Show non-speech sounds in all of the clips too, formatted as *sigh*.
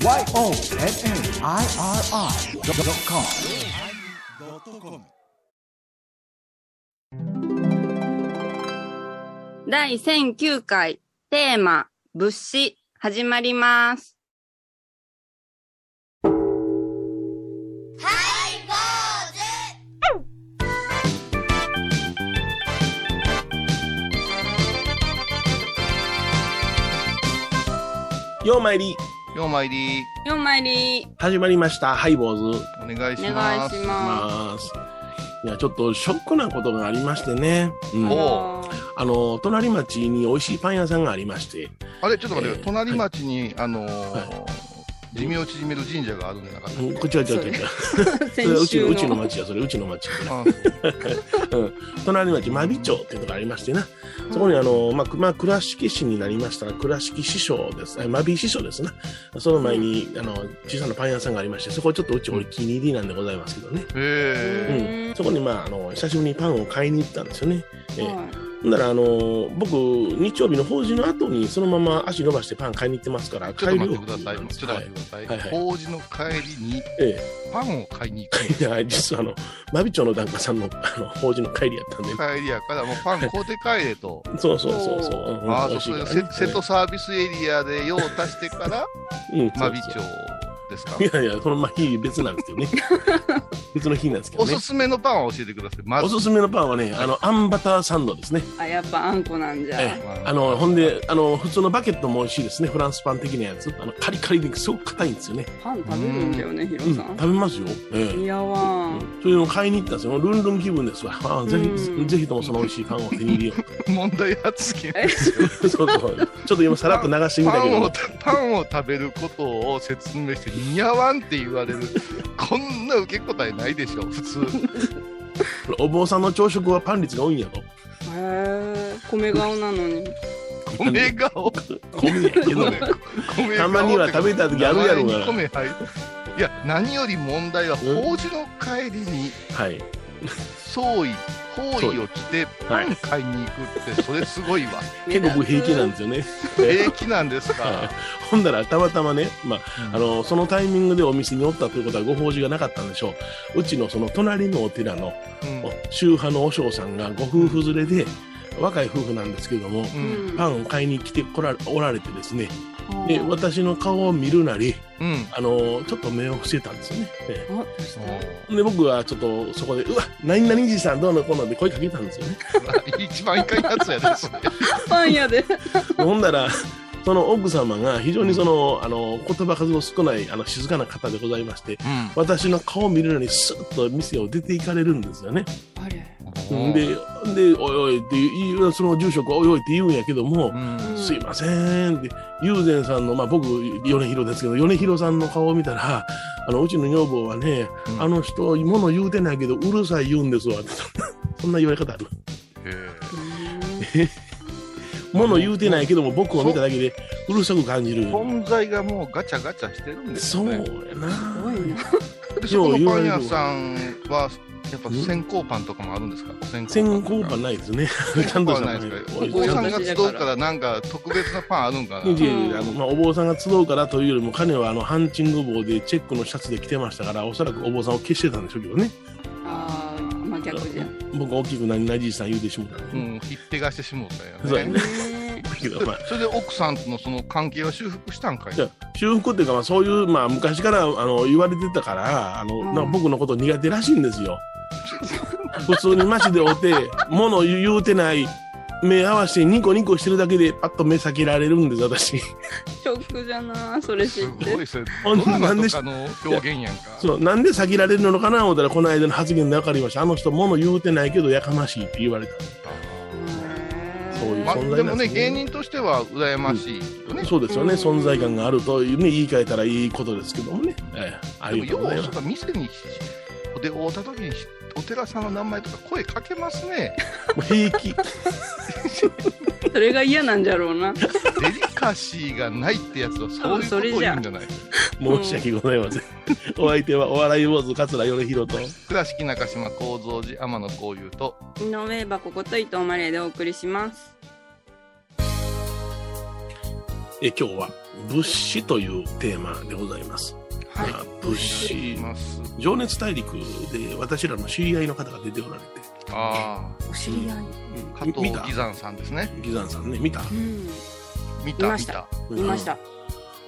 YONNIRI.com 第1009回テーマ物資始まります。ようまいりようまいり、4枚入り。始まりました。ハイボーズ。お願いしお願ます。いしまます。いやちょっとショックなことがありましてね、うん。あの隣町に美味しいパン屋さんがありまして。あれ、ちょっと待って、えー隣町に、あのーは寿命を縮める神社があるんじゃなかった？っうんこっちはちょっとそれ *laughs* うちのうちのの。町やそれうちの町 *laughs* うん、隣町真備町っていうところがありましてな。そこにあの、まあ、くまあ、倉敷市になりましたら倉敷師匠です。え真備師匠ですな。その前に、あの小さなパン屋さんがありましてそこちょっとうちお気に入りなんでございますけどね、へうん、そこにまああの久しぶりにパンを買いに行ったんですよね。ええ。はほんなら、あのー僕、日曜日の法事の後に、そのまま足伸ばしてパン買いに行ってますから、ーちょっと待ってください。ちょっと待ってください。はいはい法事の帰りにえパンを買いに行くえ。*laughs* いや、実は、あの、真備町の檀家さんの、あの、法事の帰りやったんで、帰りやから、もうパン買うて帰れと。そうそうそうそう。うんあそうねセセットサービスエリアで用を足してから、うん、真備町ですか？いやいや、その、まあ、日別なんですよね。*laughs* 別の日なんですけどねおす。すめのパンを教えてください。まず、おすすめのパンはね、あの、あんバターサンドですね。あ、やっぱあんこなんじゃ。ええあの、ほんで、あの、普通のバケットも美味しいですね。フランスパン的なやつ。あの、カリカリですごく硬いんですよね。パン食べるんだよね、ヒロうん、さ食べますよ。ええん。いやわん。それを買いに行ったんですよ。ルンルン気分ですわ。あぜうんひ、ぜひともその美味しいパンを手に入れよう。問題発言。*laughs* そうそう。ちょっと今さらっと流してみたけどパンを、パンを食べることを説明して、似合わんって言われる。*laughs* こんな受け答えないでしょ、普通。お坊さんの朝食はパン率が多いんやろ。へえ。米顔なのに。米顔？米やけどね。米たまには食べた時あるやろが名前に米入るいや、何より問題は、法事の帰りに、はい。総意、法衣を着て、パン買いに行くって、それすごいわ。*laughs* 結構僕平気なんですよね。平気なんですはいか？*laughs* ほんだら、たまたまね、まあ、あの、そのタイミングでお店におったということはご法事がなかったんでしょう。うちのその隣のお寺のうん宗派の和尚さんがご夫婦連れで、若い夫婦なんですけども、うんパンを買いに来てこらおられてですね、で、あ私の顔を見るなり、うん。あの、ちょっと目を伏せたんですよね。で、僕はちょっとそこで、うわ、何々じさんどうのこうのって声かけたんですよね。*laughs* 一番いかんやつやで、それ。パン屋で。ほんだら、その奥様が非常にその、あの、言葉数の少ない、あの、静かな方でございまして、私の顔を見るのにスッと店を出て行かれるんですよね。あれ。んで、で、おいおいって言う、その住職おいおいって言うんやけども、うんすいませんって、友禅さんの、まあ僕、米広ですけど、米広さんの顔を見たら、あの、うちの女房はね、うんあの人、物言うてないけど、うるさい言うんですわって、*laughs* そんな言われ方ある。へ *laughs* 物言うてないけども、僕を見ただけで、うるさく感じるー。存在がもうガチャガチャしてるんですそうよね。やな。すごいな。でそこのパン屋さんは、やっぱ先行パンとかもあるんですか？先先行パンないですね。ちゃんとしたないですかお坊さんが集うからなんか特別なパンあるんかな？といやいやあのまあ、お坊さんが集うからというよりも、彼はあのハンチング帽でチェックのシャツで着てましたから、おそらくお坊さんを消してたんでしょうけどね。ああ、まあ逆じゃん。僕は大きく何々じいさん言うてしもうたね。うん、ひっぺがしてしもうたそうやよね。ねだけど、*laughs* まあ、それで奥さんとのその関係は修復したんかい？修復っていうか、まあ、そういう、まあ、昔からあの言われてたから、あの、うんなんか僕のこと苦手らしいんですよ。普通に街で会って、物言うてない、目合わせてニコニコしてるだけで、パッと目避けられるんです、私。ショックじゃな、それ知すって。ごいそれほんドラマなんでとかの表現やんかそのなんで避けられるのかな思ったら、この間の発言で分かりました。あの人、物言うてないけど、やかましいって言われた。そういうまあ、でもね芸人としては羨ましいよね、そうですよね、うん存在感があるというね、言い換えたらいいことですけどもね。ええ、ありでもがとうございます。よう店にで会った時にお寺さんの名前とか声かけますね平気。*laughs* それが嫌なんじゃろうな。デリカシーがないってやつはそういうことを言うんじゃない？*laughs* 申し訳ございません。お相手はお笑い坊主桂米宏と。倉敷中島幸三寺天野幸雄と井上箱こと伊藤マレーでお送りします。え今日は物資というテーマでございます。はいまあ物資い、ます。情熱大陸で私らの知り合いの方が出ておられて、あお知り合い。あ、加見た？藤義山さんですね。ギザンさんね、見た、うん。見た、見ました見ました。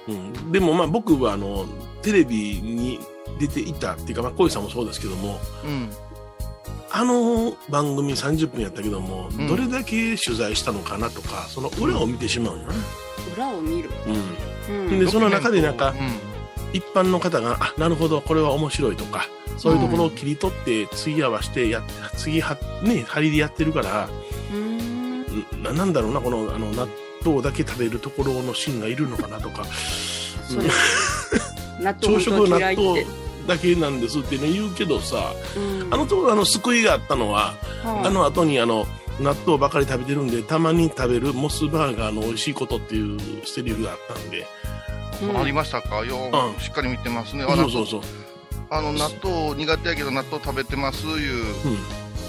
うん、でもまあ僕はあのテレビに出ていたっていうか、まあ、小石さんもそうですけどもうん。あの番組30分やったけども、んどれだけ取材したのかなとかその裏を見てしまうよね、裏を見る。うんうん。でその中でなんかう一般の方があなるほどこれは面白いとかそういうところを切り取って次合わせてやっ次はね張りでやってるからうん。ななんだろうなこのあの納豆だけ食べるところのシーンがいるのかなとかそれ。*laughs* 納豆朝食納豆。だけなんですってね言うけどさうんあのところあの救いがあったのははいあの後にあの納豆ばかり食べてるんでたまに食べるモスバーガーの美味しいことっていうセリフがあったんで、うん。ありましたか？ようん。しっかり見てますね。あそうそうそう、あの、納豆苦手やけど納豆食べてます、いう、うん。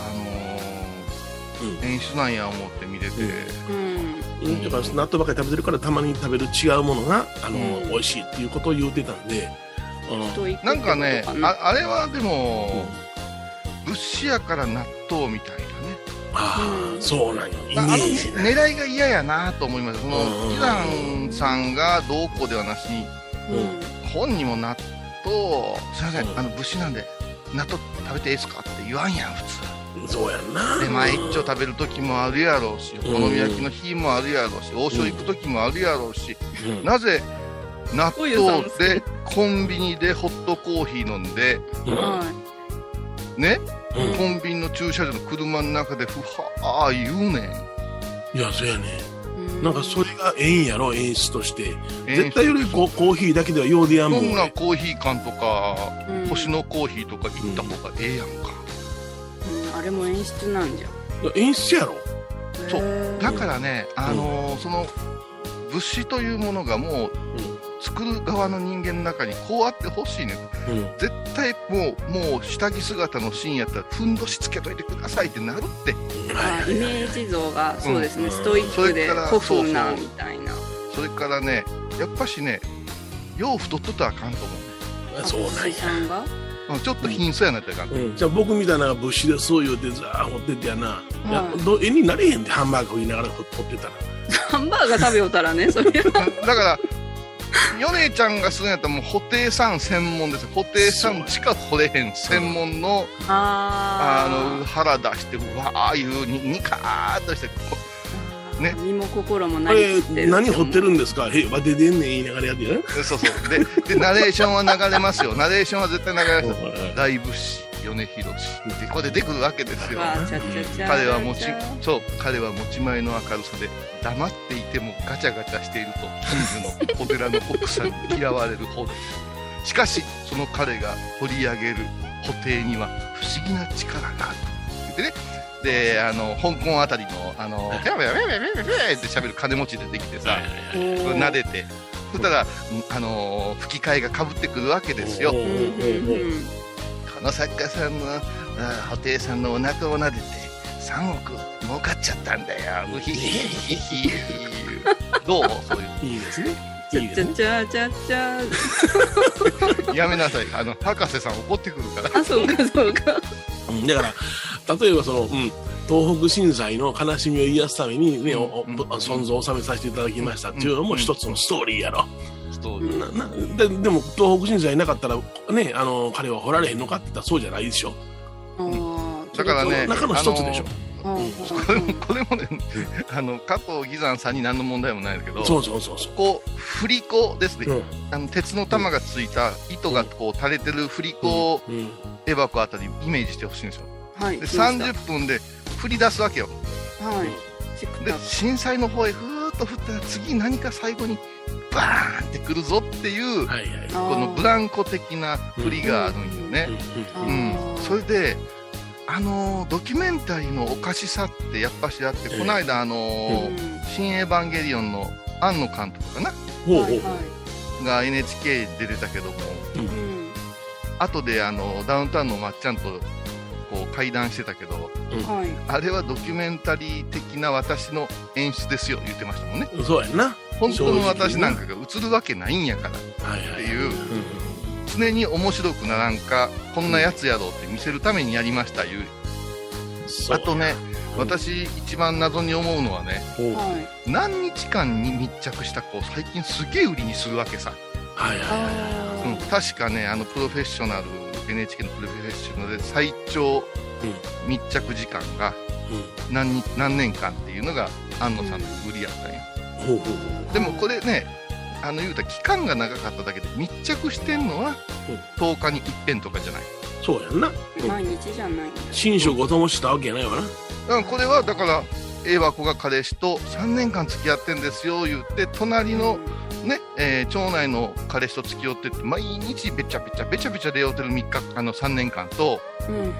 あのー演出なんや思って見てて。うん。うん、だから納豆ばかり食べてるからたまに食べる違うものがあの、うん。美味しいっていうことを言うてたんで、うん。なんかね、ああれはでも、物資やから納豆みたいなね。ああ、うんそうなんよイメあのージ。ね狙いが嫌やなと思います。そのうん、イランさんがどうこうではなし。に、うん。本にも納豆、すいません、うん。あの、物資なんで、納豆食べていいですかって言わんやん、普通。そうやんな。で、毎日食べる時もあるやろうし、おうん。好み焼きの日もあるやろうし、王将行く時もあるやろうし、うん。なぜ、納豆でコンビニでホットコーヒー飲んで、ね、うん。コンビニの駐車場の車の中でふはー言うねん。いやそうやね。い。うなんかそれがええんやろ演出として。え絶対よりこコーヒーだけではようでやんもんそんな俺コーヒー缶とか、うん。星のコーヒーとか行った方がええやんか。うん。あれも演出なんじゃ。演出やろ。そう。だからね、あのーその物資というものがもう作る側の人間の中にこうあってほしいね。うん、うん絶対もうもう下着姿のシーンやったらふんどしつけといてくださいってなるって。あイメージ像がそうですね、うん。ストイックでそれから古風なそうそうみたいな。それからねやっぱしねよう太っとったらあかんと思う。ねあそうなんあやちょっと貧相やなったらあかん、う。ん、じゃあ僕みたいな物資でそう言うてザー掘っててやな、いやはいど絵になれへんでハンバーグ食いながら掘ってたら。*laughs* ハンバーガー食べよったらね、それは。*laughs* だから *laughs* 米ちゃんがするんやったらもう布袋さん専門です布袋さんしか掘れへん専門のああの腹出してうわあいうにニカーっとしてね。身も心もこなりれきってる。何掘ってるんですか？へわででんねん言いながらやって。ね *laughs* そうそう。ででナレーションは流れますよ。ナレーションは絶対流れますよ。大仏師米広氏でここで出てくるわけですよ。彼は持ちそう彼は持ち前の明るさで黙っていてもガチャガチャしていると近所のお寺の奥さんに嫌われるほどしかしその彼が掘り上げる布袋には不思議な力がある言ってね。であの香港あたりのあのペャペャペャペャペャペャって喋る金持ち出てきてさ撫でて。そしたら、あの吹き替えがかぶってくるわけですよの作家さんの、布袋さんのお腹を撫でて、3億儲かっちゃったんだよ。うひひひひ。どうそういいいですねいいねャチャチャチャう。やめなさい。あの、博士さん怒ってくるから。あ、そうかそうか。うんだから例えばその、うん、東北震災の悲しみを癒すためにね、おおうん存在を収めさせていただきましたっていうのも一つのストーリーやろ、そうななででも東北震災なかったらねあの彼は掘られへんのかって言ったらそうじゃないでしょ。あーだからね、中の一つでしょ。あーこれも、*laughs* これもね、あの、加藤義山さんに何の問題もないんだけど、そうそうそうそう。こう、振り子ですね。うん。あの鉄の玉がついた糸がこう垂れてる振り子をうん。エバコあたりイメージしてほしいんですよ。はい。で、来ました30分で振り出すわけよ。はい。でク震災の方へふーっと振ったら次何か最後にバーンってくるぞっていうはいはい。このブランコ的な振りがあるんよね。うんそれであのードキュメンタリーのおかしさってやっぱしあってええ。この間あの新エヴァンゲリオン」の庵野監督かな？はいはが NHK で出てたけども。い。うん。後であのダウンタウンのまっちゃんとこう会談してたけどはい。あれはドキュメンタリー的な私の演出ですよ言ってましたもんね。そうやんな本当の私なんかが映るわけないんやから。っていううん常に面白くならんか、こんなやつやろうって見せるためにやりましたいう。あとね、うん私一番謎に思うのはね。何日間に密着した子を最近すげえ売りにするわけさ。はいはいあうん、確かね、あのプロフェッショナル、NHK のプロフェッショナルで最長密着時間が何日何年間っていうのが安野さんの売りやったんや。ほうほうほでもこれね、あの言うたら期間が長かっただけで密着してんのは10日に一遍とかじゃない。うそうやんな。うん毎日じゃない。寝食を灯したわけやないわな。だからこれはだから A は子が彼氏と3年間付き合ってんですよ言って隣のね、えー町内の彼氏と付き合ってって毎日べちゃべちゃべちゃべちゃ出会うてる3日あの3年間とうんうん。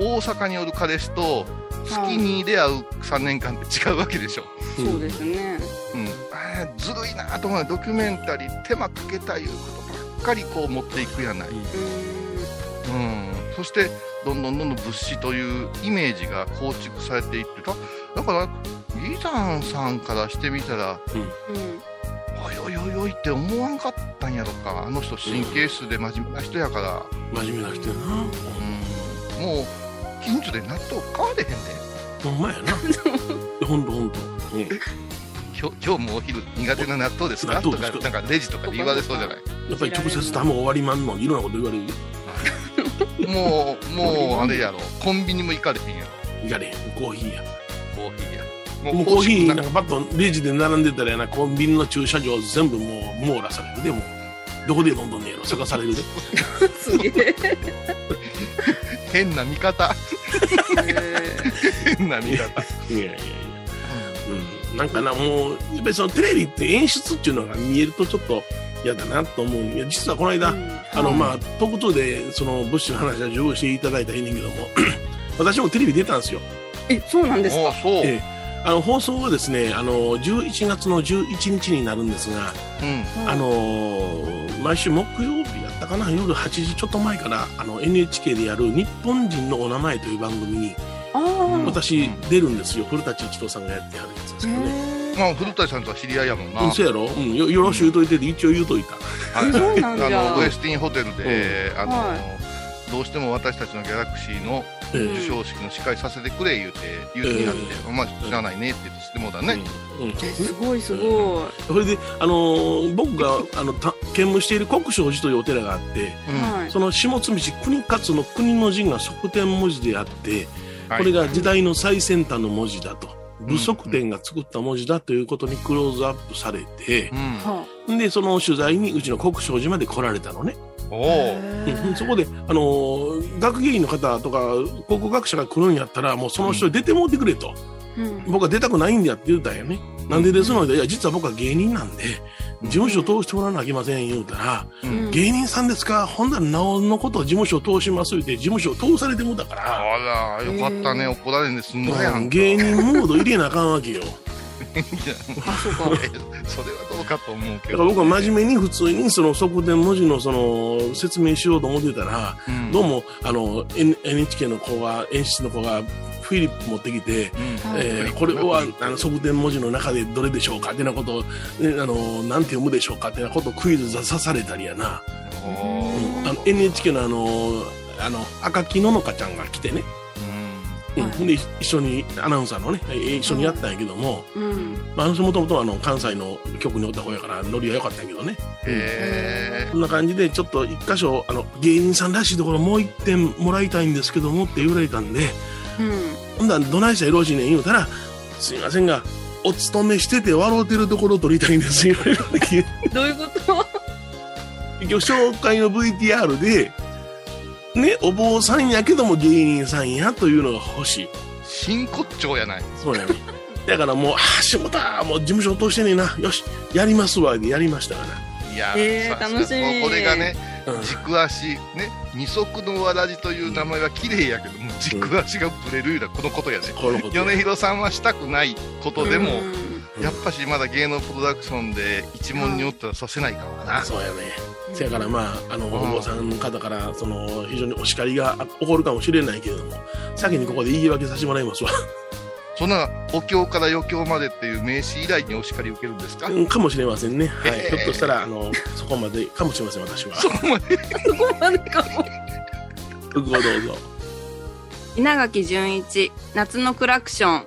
大阪におる彼氏と月に出会う3年間って違うわけでしょ、そうですね。うん、あーずるいなと思う。ドキュメンタリー手間かけたいうことばっかりこう持っていくやない、ううん、そしてどんどんどんどん物資というイメージが構築されていってただからイザンさんからしてみたらん。うん。おいおいおいおいって思わんかったんやろか。あの人神経質で真面目な人やから、真面目な人やな。うん、もう近所で納豆買われへんねほんまやな。*laughs* ほんとほんと。うん今日今日もお昼苦手な納豆ですか？とか？かなんかレジとかで言われそうじゃない？やっぱり直接玉終わりまんのにいろんなこと言われるよ。*laughs* もうもうあれやろコンビニも行かれへんやろいかれへん。コーヒーや。コーヒーやもうコーヒーななんかパッとレジで並んでたらやな、コンビニの駐車場全部もう網羅されるでもうどこで飲んどんねやろ、探されるで。*laughs* すげえ。変な見方。変な見方。いやいやいや。うん、なんかな、もう、やっぱりそのテレビって演出っていうのが見えるとちょっと嫌だなと思う。いや、実はこの間、あの、まあ、特徴で、その、物資の話は十分していただいたらいいねんけども、*laughs* 私もテレビ出たんですよ。え、そうなんですか？そう、ええ。あの、放送はですね、あの、11月の11日になるんですが、うん。あのー毎週木曜かな、夜8時ちょっと前から、あの、NHK でやる日本人のお名前という番組に。私出るんですよ。古舘一郎さんがやってはるやつですけどね。へまあ古谷さんとは知り合いやもんな、うん、そうやろ？うん、よよろしゅうといてで、一応言うといた。はいそうなんじゃあのウエスティンホテルで、あのはどうしても私たちのギャラクシーのええ授賞式の司会させてくれ言うて言うてになって、まあ知らないねって言ってもうだね、うん。うんえすごいすごそれで、あのー僕が、あの、た兼務している国生寺というお寺があって、い。うんはい。その下積道国勝の国の字が側転文字であって、はいこれが時代の最先端の文字だと。武則天が作った文字だということにクローズアップされてう、んはで、その取材にうちの国生寺まで来られたのね。おあ。おうんそこで、あのー学芸員の方とか、考古学者が来るんやったら、もうその人に出てもうてくれと。うん。僕は出たくないんだって言うたんやね。なんでですの？で、いや、実は僕は芸人なんで、事務所通してもらわなきゃいけません言うたら、うん。芸人さんですか？ほんならなおのことを事務所通します言って、事務所通されてもうたから、あらよかったね、怒られんですんごいん芸人モード入れなあかんわけよ。いやあ、そうか。それはどうかと思うけどだから僕は真面目に普通にその側転文字のその説明しようと思ってたら、うん。どうもあの N- NHK の子が、演出の子がフィリップ持ってきて、うん。はい。えーこれはあの側転文字の中でどれでしょうかってなことを、ね、あのなんて読むでしょうかってなことをクイズ出さされたりやな、おー。あの NHK のあのあの赤木ののかちゃんが来てね、うんはい。で一緒にアナウンサーのねえー一緒にやったんやけども、うん。まあ、あの人もともとあの関西の局におった方やからノリは良かったんやけどね。へこんな感じでちょっと一箇所あの芸人さんらしいところもう一点もらいたいんですけどもって言われたんでうん。ほんだらどないしたらよろしいねん言うたらすいませんがお勤めしてて笑うてるところを撮りたいんですよ。どういうこと？*laughs* 結局紹介の VTR でねお坊さんやけども芸人さんやというのが欲しい。真骨頂やない。そうやね。だからもうああしもたもう事務所通してねえなよしやりますわでやりましたから。いやえーさすが楽しみ。これがねうん。軸足ね二足のわらじという名前は綺麗やけども軸足がぶれるいうのはこのことやね。このこと米広さんはしたくないことでも、うんうんやっぱしまだ芸能プロダクションで一問におったらさせないかもな、そうやねせやからまああのお坊さんの方からその非常にお叱りが起こるかもしれないけれども先にここで言い訳させてもらいますわ *laughs* そんなお経から余興までっていう名詞以来にお叱り受けるんですか、うんかもしれませんね。はい。えーひょっとしたら、あの、そこまでかもしれません、私は。そこまでそこまでかも。*laughs* *laughs* ごどうぞ。稲垣淳一、夏のクラクション。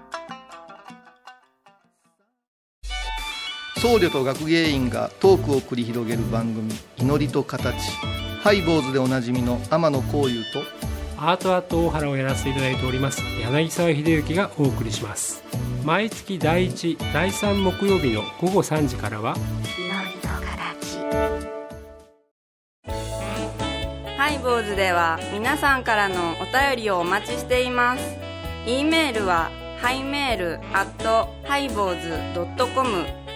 僧侶と学芸員がトークを繰り広げる番組「祈りと形」ハイボーズでおなじみの天野幸雄とアートアート大原をやらせていただいております柳沢秀幸がお送りします。毎月第1第3木曜日の午後3時からはハイボーズでは皆さんからのお便りをお待ちしています。e メールはハイメールアットハイボーズドットコム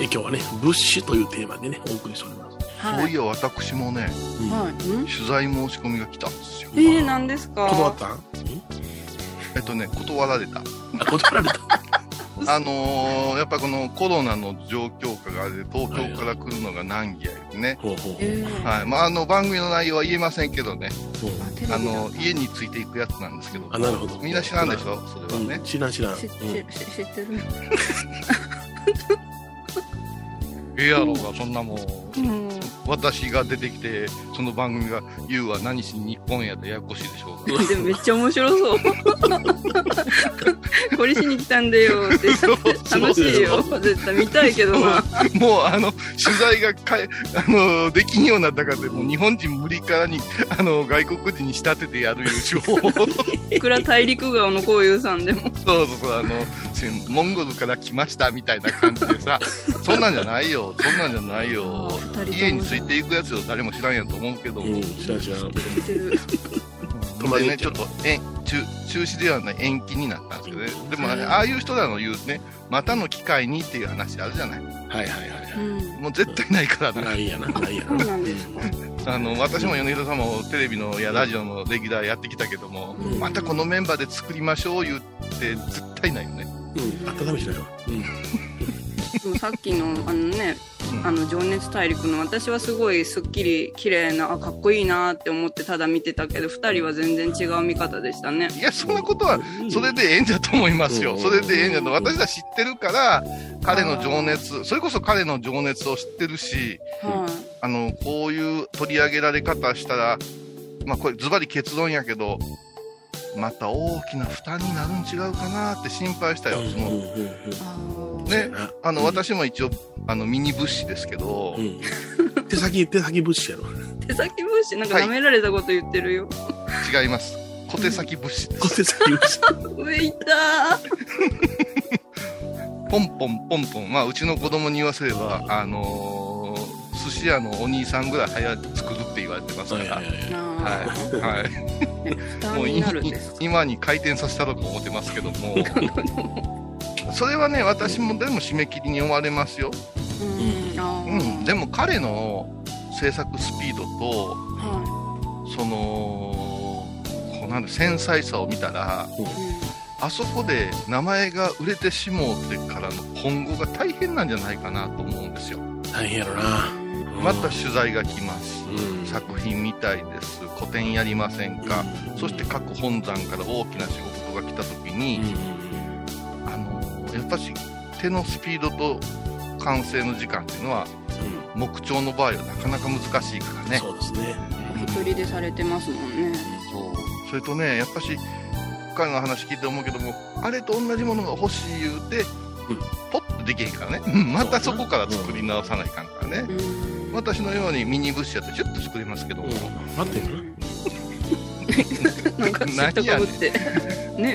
え今日はね、物資というテーマでね、お送りしております。そういや私もねはい。ん？取材申し込みが来たんですよ。えー、何ですか？断った？んえっとね断られた。あ、断られた？*laughs* あのーやっぱこのコロナの状況下があれで東京から来るのが難儀やですね、はい。まあ、あの番組の内容は言えませんけどね。あの家についていくやつなんですけど。あ、なるほど。みんな知らんでしょ？それはね。うん、知らん知らん。知ってる。*laughs* ええやろうがそんなもんうん。私が出てきてその番組が「言うは何しに日本や」でややこしいでしょうが *laughs* でもめっちゃ面白そう。*laughs* これしに来たんだよって。楽しいよ。絶対見たいけどな。*laughs* もうあの取材がかえあのできんようになったからでもう日本人無理からにあの外国人に仕立ててやるいう手法をいくら大陸側のこういうさんでも。そうそうそうあのモンゴルから来ましたみたいな感じでさ *laughs* そんなんじゃないよそんなんじゃないよ家についていくやつを誰も知らんやと思うけども、うん、知らん知らん。知ってる。でね、ちょっとえ中中止ではない延期になったんですけどね、でもね、ああいう人らの言うね、またの機会にっていう話あるじゃない、はいはいはいうん。もう絶対ないからはい。な、ないやな、*laughs* ないやそうな。なんですか。あの私も米広さんもテレビのやラジオのレギュラーやってきたけども、うんまたこのメンバーで作りましょう言って、絶対ないよね。うん、温めしないわ。うん。*laughs* さっきのあのね、うんあの情熱大陸の私はすごいすっきり綺麗なあかっこいいなって思ってただ見てたけど二人は全然違う見方でしたね。いや、そんなことは、それでええんだと思いますよ。うんそれでええんだと。私は知ってるから、彼の情熱、それこそ彼の情熱を知ってるし、はあの、こういう取り上げられ方したら、まあこれズバリ結論やけど、また大きな負担になるん違うかなって心配したよ。そのね、あの、うん私も一応、あの、ミニ物資ですけど、うん。手先、手先物資やろ。手先物資なんか舐められたこと言ってるよ。違います。小手先物資です。小手先物資。*laughs* 上いたポンポンポンポン。まあ、うちの子供に言わせれば、あのー寿司屋のお兄さんぐらい早く作るって言われてますから。はいはいもう。今に回転させたろと思ってますけども、*laughs* それはね、私もでも締め切りに追われますよ。うん。あうん。ーでも彼の制作スピードと、はその、こうなんで繊細さを見たら、い。うんあそこで名前が売れてしもうてからの今後が大変なんじゃないかなと思うんですよ。大変やろな。また取材が来ます。うん。作品みたいです。個展やりませんか。そして各本山から大きな仕事が来た時に、やっぱし手のスピードと完成の時間っていうのは木彫の場合はなかなか難しいからね。そうですね。一人でされてますもん。ねそうそれとねやっぱし彼の話聞いて思うけどもあれと同じものが欲しい言うて、ポッとできへんからね。うん。またそこから作り直さないかんからね、うん私のようにミニブッシュやとシュッと作れますけど。も、うん。待ってる？*laughs* なんか知ったかぶってね。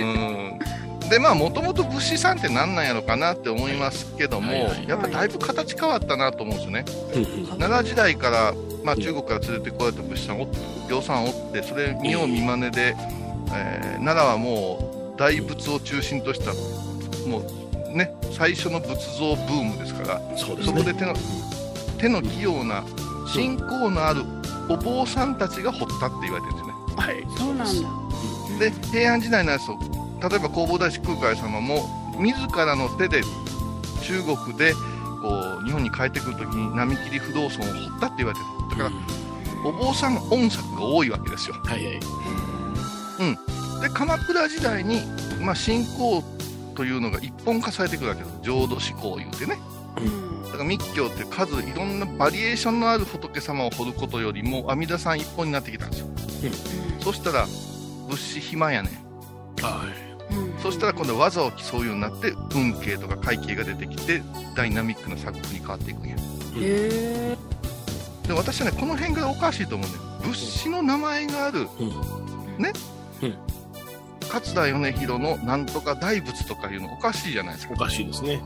うん。でまあもともと物資さんって何なんやろかなって思いますけども、はいはい。やっぱだいぶ形変わったなと思うんですよね。うん。うん奈良時代から、まあ、中国から連れてこられた物資さんお行さんおってそれ見よう見まねで、えー奈良はもう大仏を中心としたもうね最初の仏像ブームですからそうですね。そこで手の手の器用な信仰のあるお坊さんたちが掘ったって言われてるんですよね。はい。そうなんだ。で平安時代のやつと例えば弘法大師空海様も自らの手で中国でこう日本に帰ってくるときに並木不動尊を掘ったって言われてる。だからお坊さん音作が多いわけですよ。はいはい。で鎌倉時代に、まあ、信仰というのが一本化されてくるわけです。浄土思考言うてねだから密教って数いろんなバリエーションのある仏様を掘ることよりも阿弥陀さん一本になってきたんですよ、そしたら物資暇やねん。はい。そしたら今度は技を競うようになって運慶とか会計が出てきてダイナミックな作風に変わっていくんや。へえ。で私はねこの辺がおかしいと思うん。だよ物資の名前があるうん。桂米広のなんとか大仏とかいうのおかしいじゃないですか。お、かしいですね。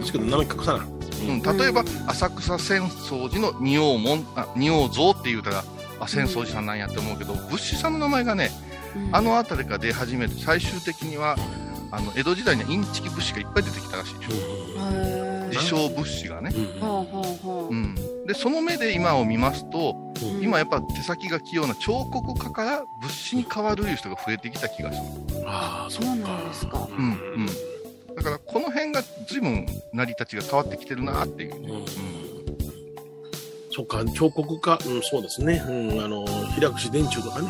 ですけど、名前隠さない。うん、例えば浅草浅草寺の仁王門あ仁王像って言うたらあ浅草寺さんなんやって思うけど仏師さんの名前がねあの辺りから出始めて最終的にはあの江戸時代にはインチキ仏師がいっぱい出てきたらしいですよへ自称仏師がね、うんでその目で今を見ますとうん。今やっぱ手先が器用な彫刻家から仏師に変わるいう人が増えてきた気がする、ああ、あそうなんですか。うんうん、だからこの辺が随分成り立ちが変わってきてるなっていう、うん。そっか、彫刻家、うん、そうですね。うん、あの、平櫛伝中とかね。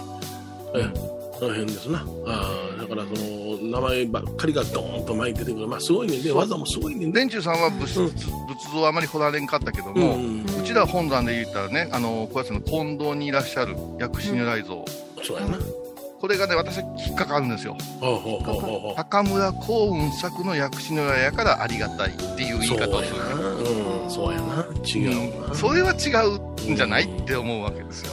ええ、その辺ですな。ああ、だからその、名前ばっかりがドーンと前に出てくる。まあ、すごいねんで、技もすごいねんで。伝中さんは仏,、うん仏像あまり掘られんかったけどうも、ん、うちら本山で言ったらね、あの、小安の近藤にいらっしゃる薬師如来像、そうやな。これがね、私は引っかかるんですよ。高村光雲作の薬師如来やからありがたいっていう言いそうや方をする。な。うん、そうやな。違うな。それは違うんじゃないって思うわけですよ。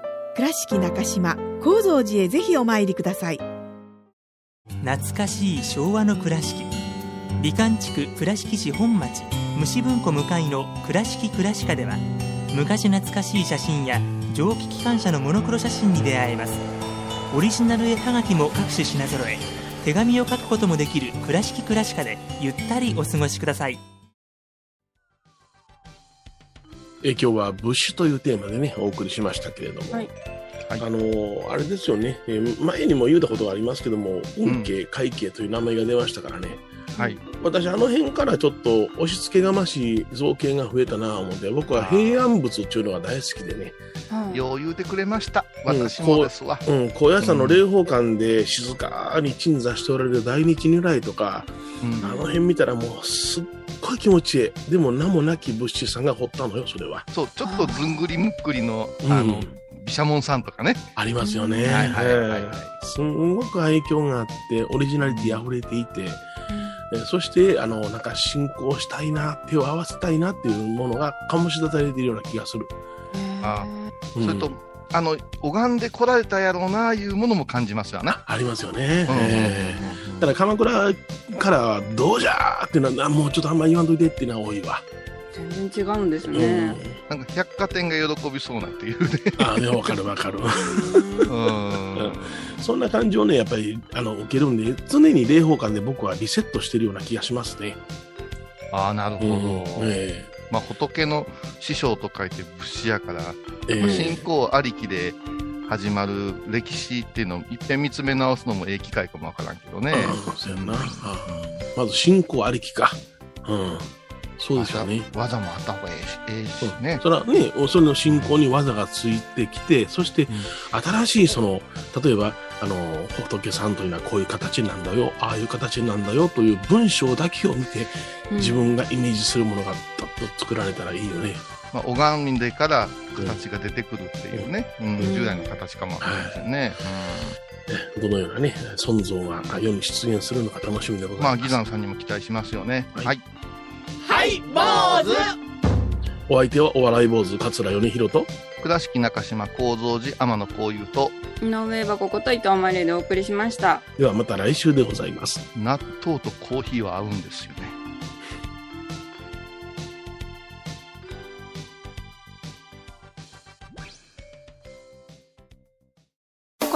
倉敷中島・高蔵寺へぜひお参りください。懐かしい昭和の倉敷。美観地区倉敷市本町虫文庫向かいの「倉敷倉歯科」では昔懐かしい写真や蒸気機関車のモノクロ写真に出会えます。オリジナル絵はがきも各種品揃え手紙を書くこともできる「倉敷倉歯科」でゆったりお過ごしください。え今日はブッシュというテーマでね、お送りしましたけれども、はい。あのーあれですよね、えー前にも言うたことがありますけども、運慶、会慶という名前が出ましたからね、はい。私、あの辺からちょっと押し付けがましい造形が増えたなぁ思って、僕は平安仏っていうのが大好きでね、よう言うてくれました。私もですわ。うん、高野山の霊宝館で静かに鎮座しておられる大日如来とか、うんあの辺見たらもうすっごい気持ちいい。でも名もなき仏師さんが掘ったのよ、それは。そう、ちょっとずんぐりむっくりの、うんあの、毘沙門さんとかね。ありますよね。はいはいはいはいええすんごく愛嬌があって、オリジナリティ溢れていて、えそして、あの、なんか信仰したいな、手を合わせたいなっていうものが醸し出されているような気がする。あうんそれと、あの、拝んで来られたやろうな、いうものも感じますよな。ありますよね。だから鎌倉からはどうじゃーっていうのは、もうちょっとあんま言わんといてっていうのは多いわ。全然違うんですね。なんか百貨店が喜びそうなっていうね。ああ、わかるわかる。うん。そんな感じをね、やっぱり、あの、受けるんで、常に霊宝館で僕はリセットしてるような気がしますね。ああ、なるほど。うんえまあ、仏の師匠と書いて仏師やから、信仰ありきで始まる歴史っていうのをいっぺん見つめ直すのもええ機会かもわからんけどね。ああそうやな。ああまず信仰ありきか。うん。そうですよね。技もあった方がええし、ええしね。それはね、それの信仰に技がついてきて、そして、新しいその、例えば、あの、仏さんというのはこういう形なんだよ、ああいう形なんだよという文章だけを見て、うん自分がイメージするものがどっと作られたらいいよね。まあ、拝んでから形が出てくるっていうね、うんうん従来の形かもわかりませんね。どのようなね、存像が世に出現するのか楽しみでございまあ、ます。ギザンさんにも期待しますよね。はい。はい、坊主お相手はお笑い坊主桂米広と、倉敷中島幸三寺天野幸雄と、井上箱こと伊藤マレーでお送りしました。ではまた来週でございます。納豆とコーヒーは合うんですよね。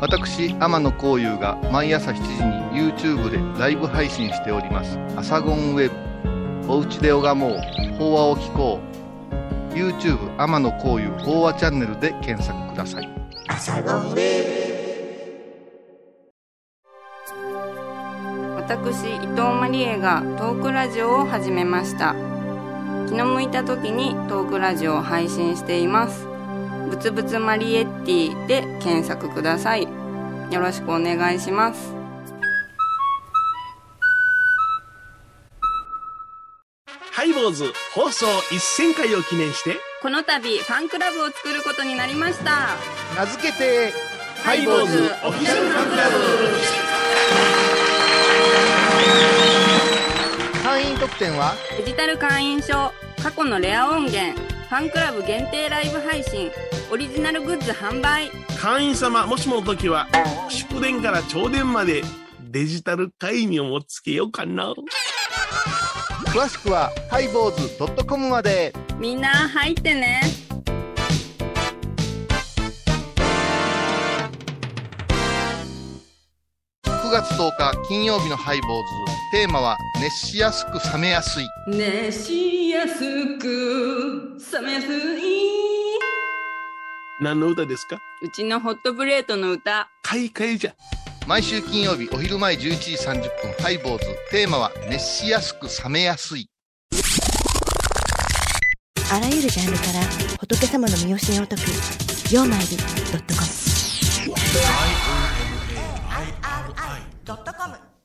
私天野幸雄が毎朝7時に YouTube でライブ配信しております「アサゴンウェブ」「おうちで拝もう。法話を聞こう」YouTube 天野幸雄法話チャンネルで検索ください。私伊藤マリエがトークラジオを始めました。気の向いた時にトークラジオを配信しています。ぶつぶつマリエッティで検索ください。よろしくお願いします。ハイボーズ放送1000回を記念して、この度ファンクラブを作ることになりました。名付けてハイボーズオフィシャルファンクラ会員特典はデジタル会員証過去のレア音源ファンクラブ限定ライブ配信オリジナルグッズ販売。会員様、もしもの時は、祝電から朝電までデジタル会員をもつけようかな。詳しくはハイボーズ .com まで。みんな入ってね9月10日金曜日のハイボーズ。テーマは熱しやすく冷めやすい。熱しやすく冷めやすい何の歌ですか？うちのホットプレートの歌買い替えじゃ。毎週金曜日お昼前11時30分ハイボーズ。テーマは熱しやすく冷めやすい。あらゆるジャンルから仏様の身教えを解く「曜マイルドットコム」ゃん